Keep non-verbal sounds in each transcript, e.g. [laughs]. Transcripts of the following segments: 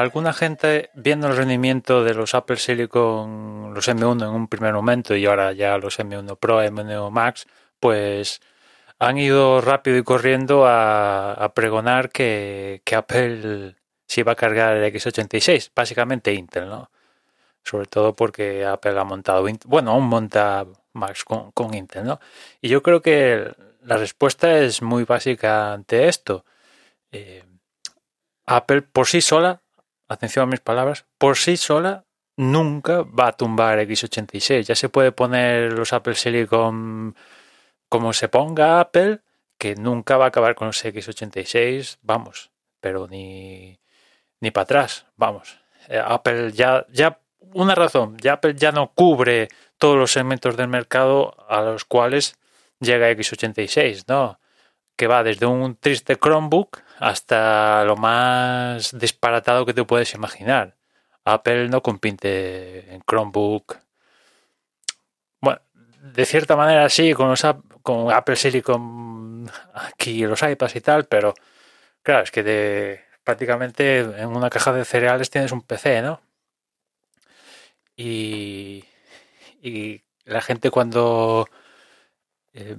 Alguna gente viendo el rendimiento de los Apple Silicon, los M1 en un primer momento y ahora ya los M1 Pro, M1 Max, pues han ido rápido y corriendo a, pregonar que, Apple se iba a cargar el X86, básicamente Intel, ¿no? Sobre todo porque Apple ha montado, bueno, aún monta Max con, Intel, ¿no? Y yo creo que la respuesta es muy básica ante esto. Eh, Apple por sí sola atención a mis palabras, por sí sola nunca va a tumbar x86. Ya se puede poner los Apple Silicon como se ponga Apple, que nunca va a acabar con los x86, vamos, pero ni, ni para atrás, vamos. Eh, Apple ya, ya, una razón, ya Apple ya no cubre todos los segmentos del mercado a los cuales llega x86, ¿no? Que va desde un triste Chromebook hasta lo más disparatado que te puedes imaginar. Apple no compite en Chromebook. Bueno, de cierta manera sí, con, los, con Apple Silicon aquí los iPads y tal, pero claro, es que de, prácticamente en una caja de cereales tienes un PC, ¿no? Y, y la gente cuando eh,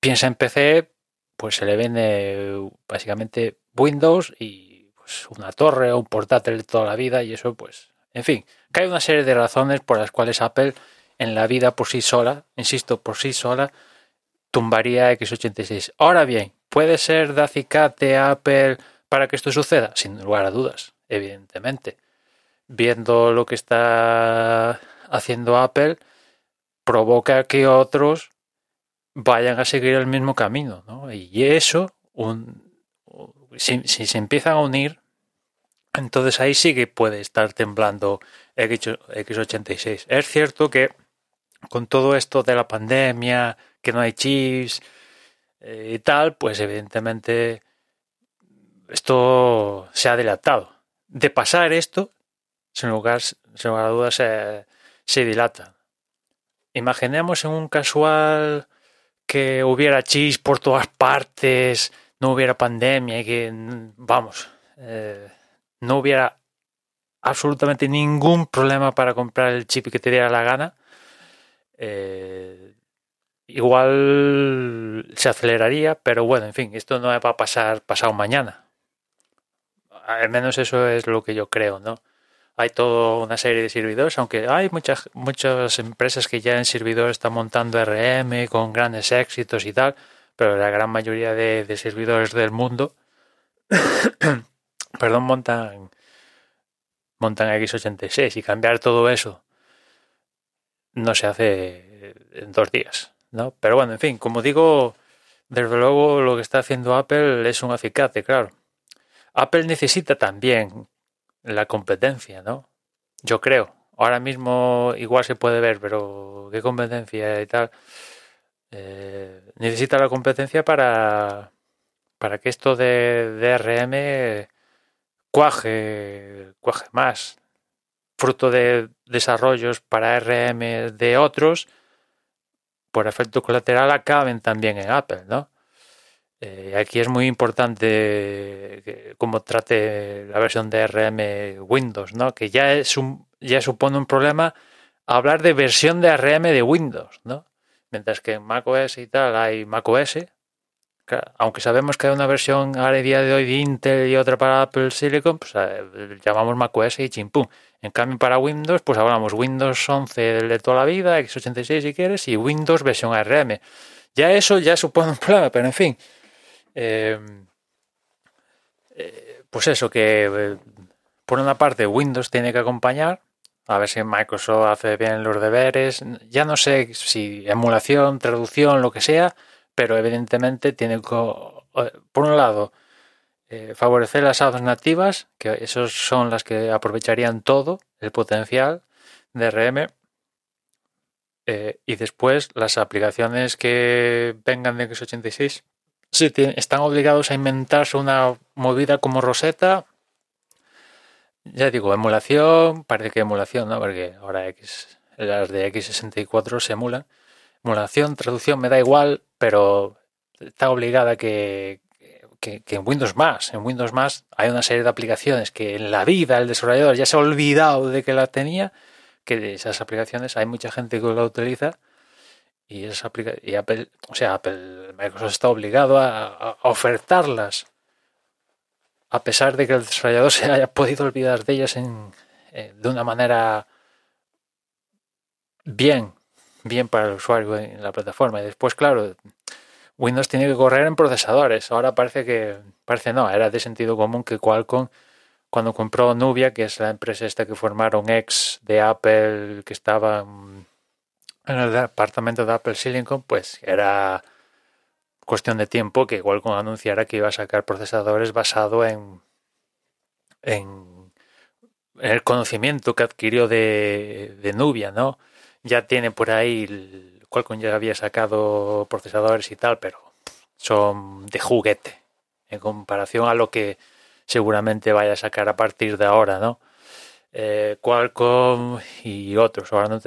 piensa en PC, pues se le vende básicamente Windows y pues una torre o un portátil de toda la vida y eso pues, en fin, que hay una serie de razones por las cuales Apple en la vida por sí sola, insisto, por sí sola, tumbaría x86. Ahora bien, ¿puede ser de acicate Apple para que esto suceda? Sin lugar a dudas, evidentemente. Viendo lo que está haciendo Apple, provoca que otros vayan a seguir el mismo camino. ¿no? Y eso, si, se empiezan a unir, entonces ahí sí que puede estar temblando X86. Es cierto que con todo esto de la pandemia, que no hay chips eh, y tal, pues evidentemente esto se ha dilatado. De pasar esto, sin lugar, sin lugar a dudas, se dilata. Imaginemos en un casual que hubiera chis por todas partes, no hubiera pandemia y que, vamos, eh, no hubiera absolutamente ningún problema para comprar el chip que te diera la gana, eh, igual se aceleraría, pero bueno, en fin, esto no va a pasar pasado mañana. Al menos eso es lo que yo creo, ¿no? Hay toda una serie de servidores, aunque hay muchas, muchas empresas que ya en servidores están montando RM con grandes éxitos y tal, pero la gran mayoría de, servidores del mundo, [coughs] perdón, montan, montan x86 y cambiar todo eso no se hace en dos días, ¿no? Pero bueno, en fin, como digo, desde luego lo que está haciendo Apple es un acicate, claro. Apple necesita también la competencia, ¿no? Yo creo. Ahora mismo igual se puede ver, pero qué competencia y tal. Eh, necesita la competencia para, para que esto de, DRM cuaje, cuaje más. Fruto de desarrollos para RM de otros, por efecto colateral acaben también en Apple, ¿no? Eh, aquí es muy importante cómo trate la versión de RM Windows, ¿no? Que ya es un, ya supone un problema hablar de versión de RM de Windows, ¿no? Mientras que en macOS y tal hay macOS, aunque sabemos que hay una versión ahora día de hoy de Intel y otra para Apple Silicon, pues eh, llamamos macOS y chimpum. En cambio para Windows, pues hablamos Windows 11 de toda la vida, x86 si quieres, y Windows versión ARM. Ya eso ya supone un problema, pero en fin. Em, eh, pues eso, que eh, por una parte Windows tiene que acompañar a ver si Microsoft hace bien los deberes. Ya no sé si emulación, traducción, lo que sea, pero evidentemente tiene que, por un lado, eh, favorecer las apps nativas, que esos son las que aprovecharían todo el potencial de RM. Y después las aplicaciones que vengan de x86 sí, están obligados a inventarse una movida como Rosetta. Ya digo, emulación, parece que emulación, ¿no? Porque ahora X, las de X64 se emulan. Emulación, traducción, me da igual, pero está obligada que, que, en Windows más, en Windows más hay una serie de aplicaciones que en la vida el desarrollador ya se ha olvidado de que la tenía, que de esas aplicaciones hay mucha gente que la utiliza y esas y Apple, o sea, Apple, Microsoft está obligado a, ofertarlas a pesar de que el desarrollador [laughs] se haya podido olvidar de ellas en, de una manera bien, bien para el usuario en la plataforma. Y después, claro, Windows tiene que correr en procesadores. Ahora parece que, parece no, era de sentido común que Qualcomm, cuando compró Nubia, que es la empresa esta que formaron ex de Apple, que estaba en el departamento de Apple Silicon, pues era cuestión de tiempo que Qualcomm anunciara que iba a sacar procesadores basado en, el conocimiento que adquirió de, de Nubia, ¿no? Ya tiene por ahí Qualcomm ya había sacado procesadores y tal, pero son de juguete en comparación a lo que seguramente vaya a sacar a partir de ahora, ¿no? Eh, Qualcomm y otros, ahora no,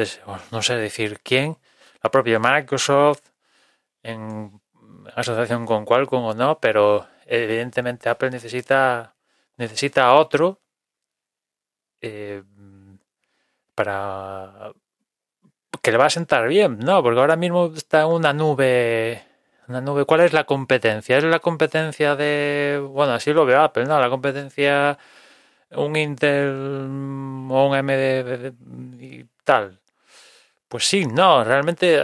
no sé decir quién, la propia Microsoft en asociación con Qualcomm o no, pero evidentemente Apple necesita necesita otro eh, para que le va a sentar bien, ¿no? Porque ahora mismo está en una nube. Una nube. ¿Cuál es la competencia? ¿Es la competencia de. Bueno, así lo veo Apple, ¿no? La competencia. Un Intel o un AMD y tal. Pues sí, no, realmente.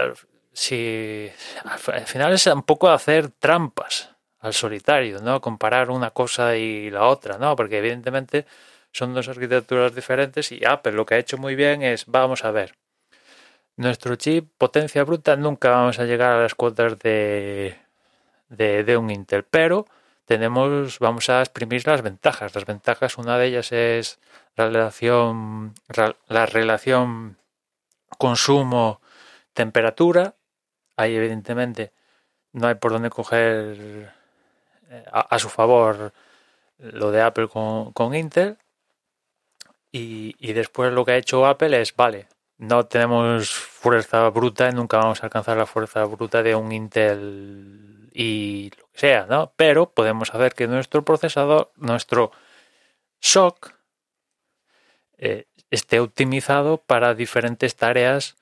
Si. Al final es un poco hacer trampas al solitario, ¿no? Comparar una cosa y la otra, ¿no? Porque evidentemente son dos arquitecturas diferentes y Apple lo que ha hecho muy bien es, vamos a ver, nuestro chip potencia bruta nunca vamos a llegar a las cuotas de, de, un Intel, pero tenemos, vamos a exprimir las ventajas. Las ventajas, una de ellas es la relación, la relación consumo-temperatura. Ahí evidentemente no hay por dónde coger eh, a, su favor lo de Apple con, con Intel. Y, y, después lo que ha hecho Apple es, vale, no tenemos fuerza bruta, nunca vamos a alcanzar la fuerza bruta de un Intel y lo sea, ¿no? Pero podemos hacer que nuestro procesador, nuestro SOC, eh, esté optimizado para diferentes tareas,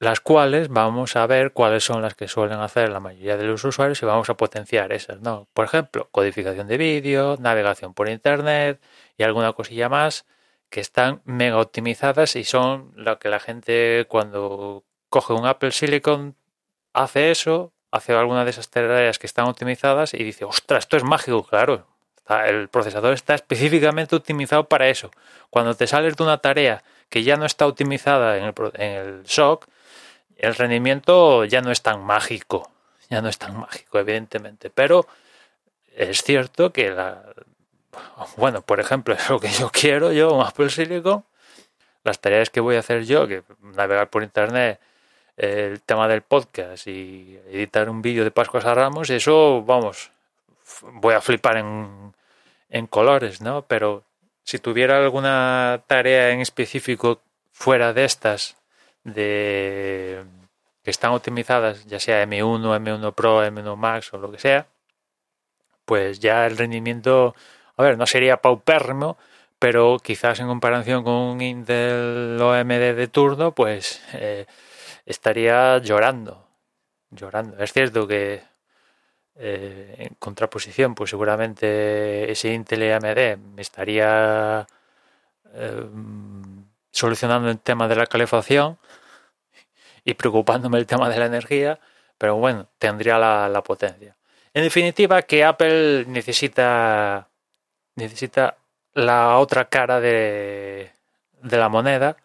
las cuales vamos a ver cuáles son las que suelen hacer la mayoría de los usuarios y vamos a potenciar esas, ¿no? Por ejemplo, codificación de vídeo, navegación por Internet y alguna cosilla más que están mega optimizadas y son lo que la gente cuando coge un Apple Silicon hace eso, hace alguna de esas tareas que están optimizadas y dice, ostras, esto es mágico, claro. El procesador está específicamente optimizado para eso. Cuando te sales de una tarea que ya no está optimizada en el, en el SOC, el rendimiento ya no es tan mágico. Ya no es tan mágico, evidentemente. Pero es cierto que la, bueno, por ejemplo, es [laughs] lo que yo quiero, yo, un Apple Silicon, las tareas que voy a hacer yo, que navegar por internet, el tema del podcast y editar un vídeo de Pascuas a Ramos, eso, vamos, voy a flipar en, en colores, ¿no? Pero si tuviera alguna tarea en específico fuera de estas, de que están optimizadas, ya sea M1, M1 Pro, M1 Max o lo que sea, pues ya el rendimiento a ver, no sería paupérrimo, pero quizás en comparación con un Intel OMD de turno, pues eh, estaría llorando, llorando. Es cierto que eh, en contraposición, pues seguramente ese Intel AMD me estaría eh, solucionando el tema de la calefacción y preocupándome el tema de la energía, pero bueno, tendría la, la potencia. En definitiva, que Apple necesita necesita la otra cara de, de la moneda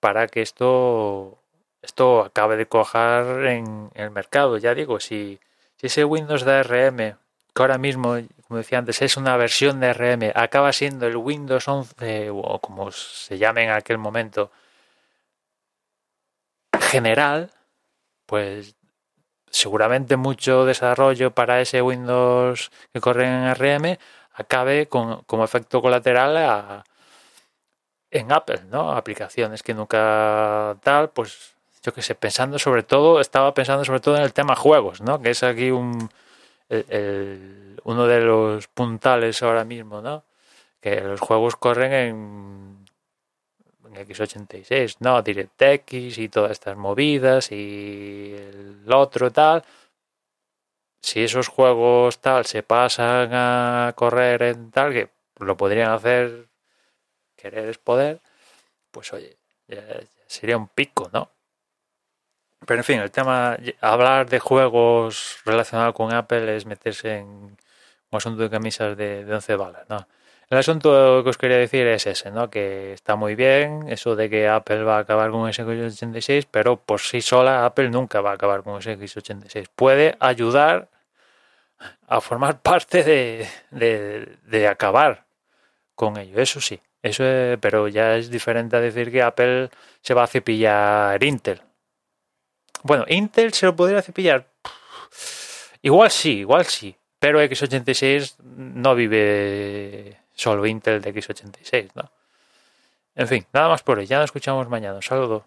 para que esto, esto acabe de cojar en el mercado. Ya digo, si, si ese Windows DRM, que ahora mismo, como decía antes, es una versión de DRM, acaba siendo el Windows 11 o como se llame en aquel momento general, pues seguramente mucho desarrollo para ese Windows que corre en RM acabe con, como efecto colateral a, en Apple, ¿no? Aplicaciones que nunca tal, pues yo que sé, pensando sobre todo, estaba pensando sobre todo en el tema juegos, ¿no? Que es aquí un uno de los puntales ahora mismo, ¿no? Que los juegos corren en, en X86, ¿no? DirectX y todas estas movidas y el otro tal. Si esos juegos tal se pasan a correr en tal, que lo podrían hacer querer es poder, pues oye, sería un pico, ¿no? Pero en fin, el tema, hablar de juegos relacionados con Apple es meterse en un asunto de camisas de, de 11 balas, ¿no? El asunto que os quería decir es ese, ¿no? Que está muy bien eso de que Apple va a acabar con ese X86, pero por sí sola Apple nunca va a acabar con ese X86. Puede ayudar a formar parte de, de, de acabar con ello, eso sí. Eso es, pero ya es diferente a decir que Apple se va a cepillar Intel. Bueno, Intel se lo podría cepillar. Igual sí, igual sí. Pero X86 no vive solo Intel de X86, ¿no? En fin, nada más por hoy. Ya nos escuchamos mañana. Saludo.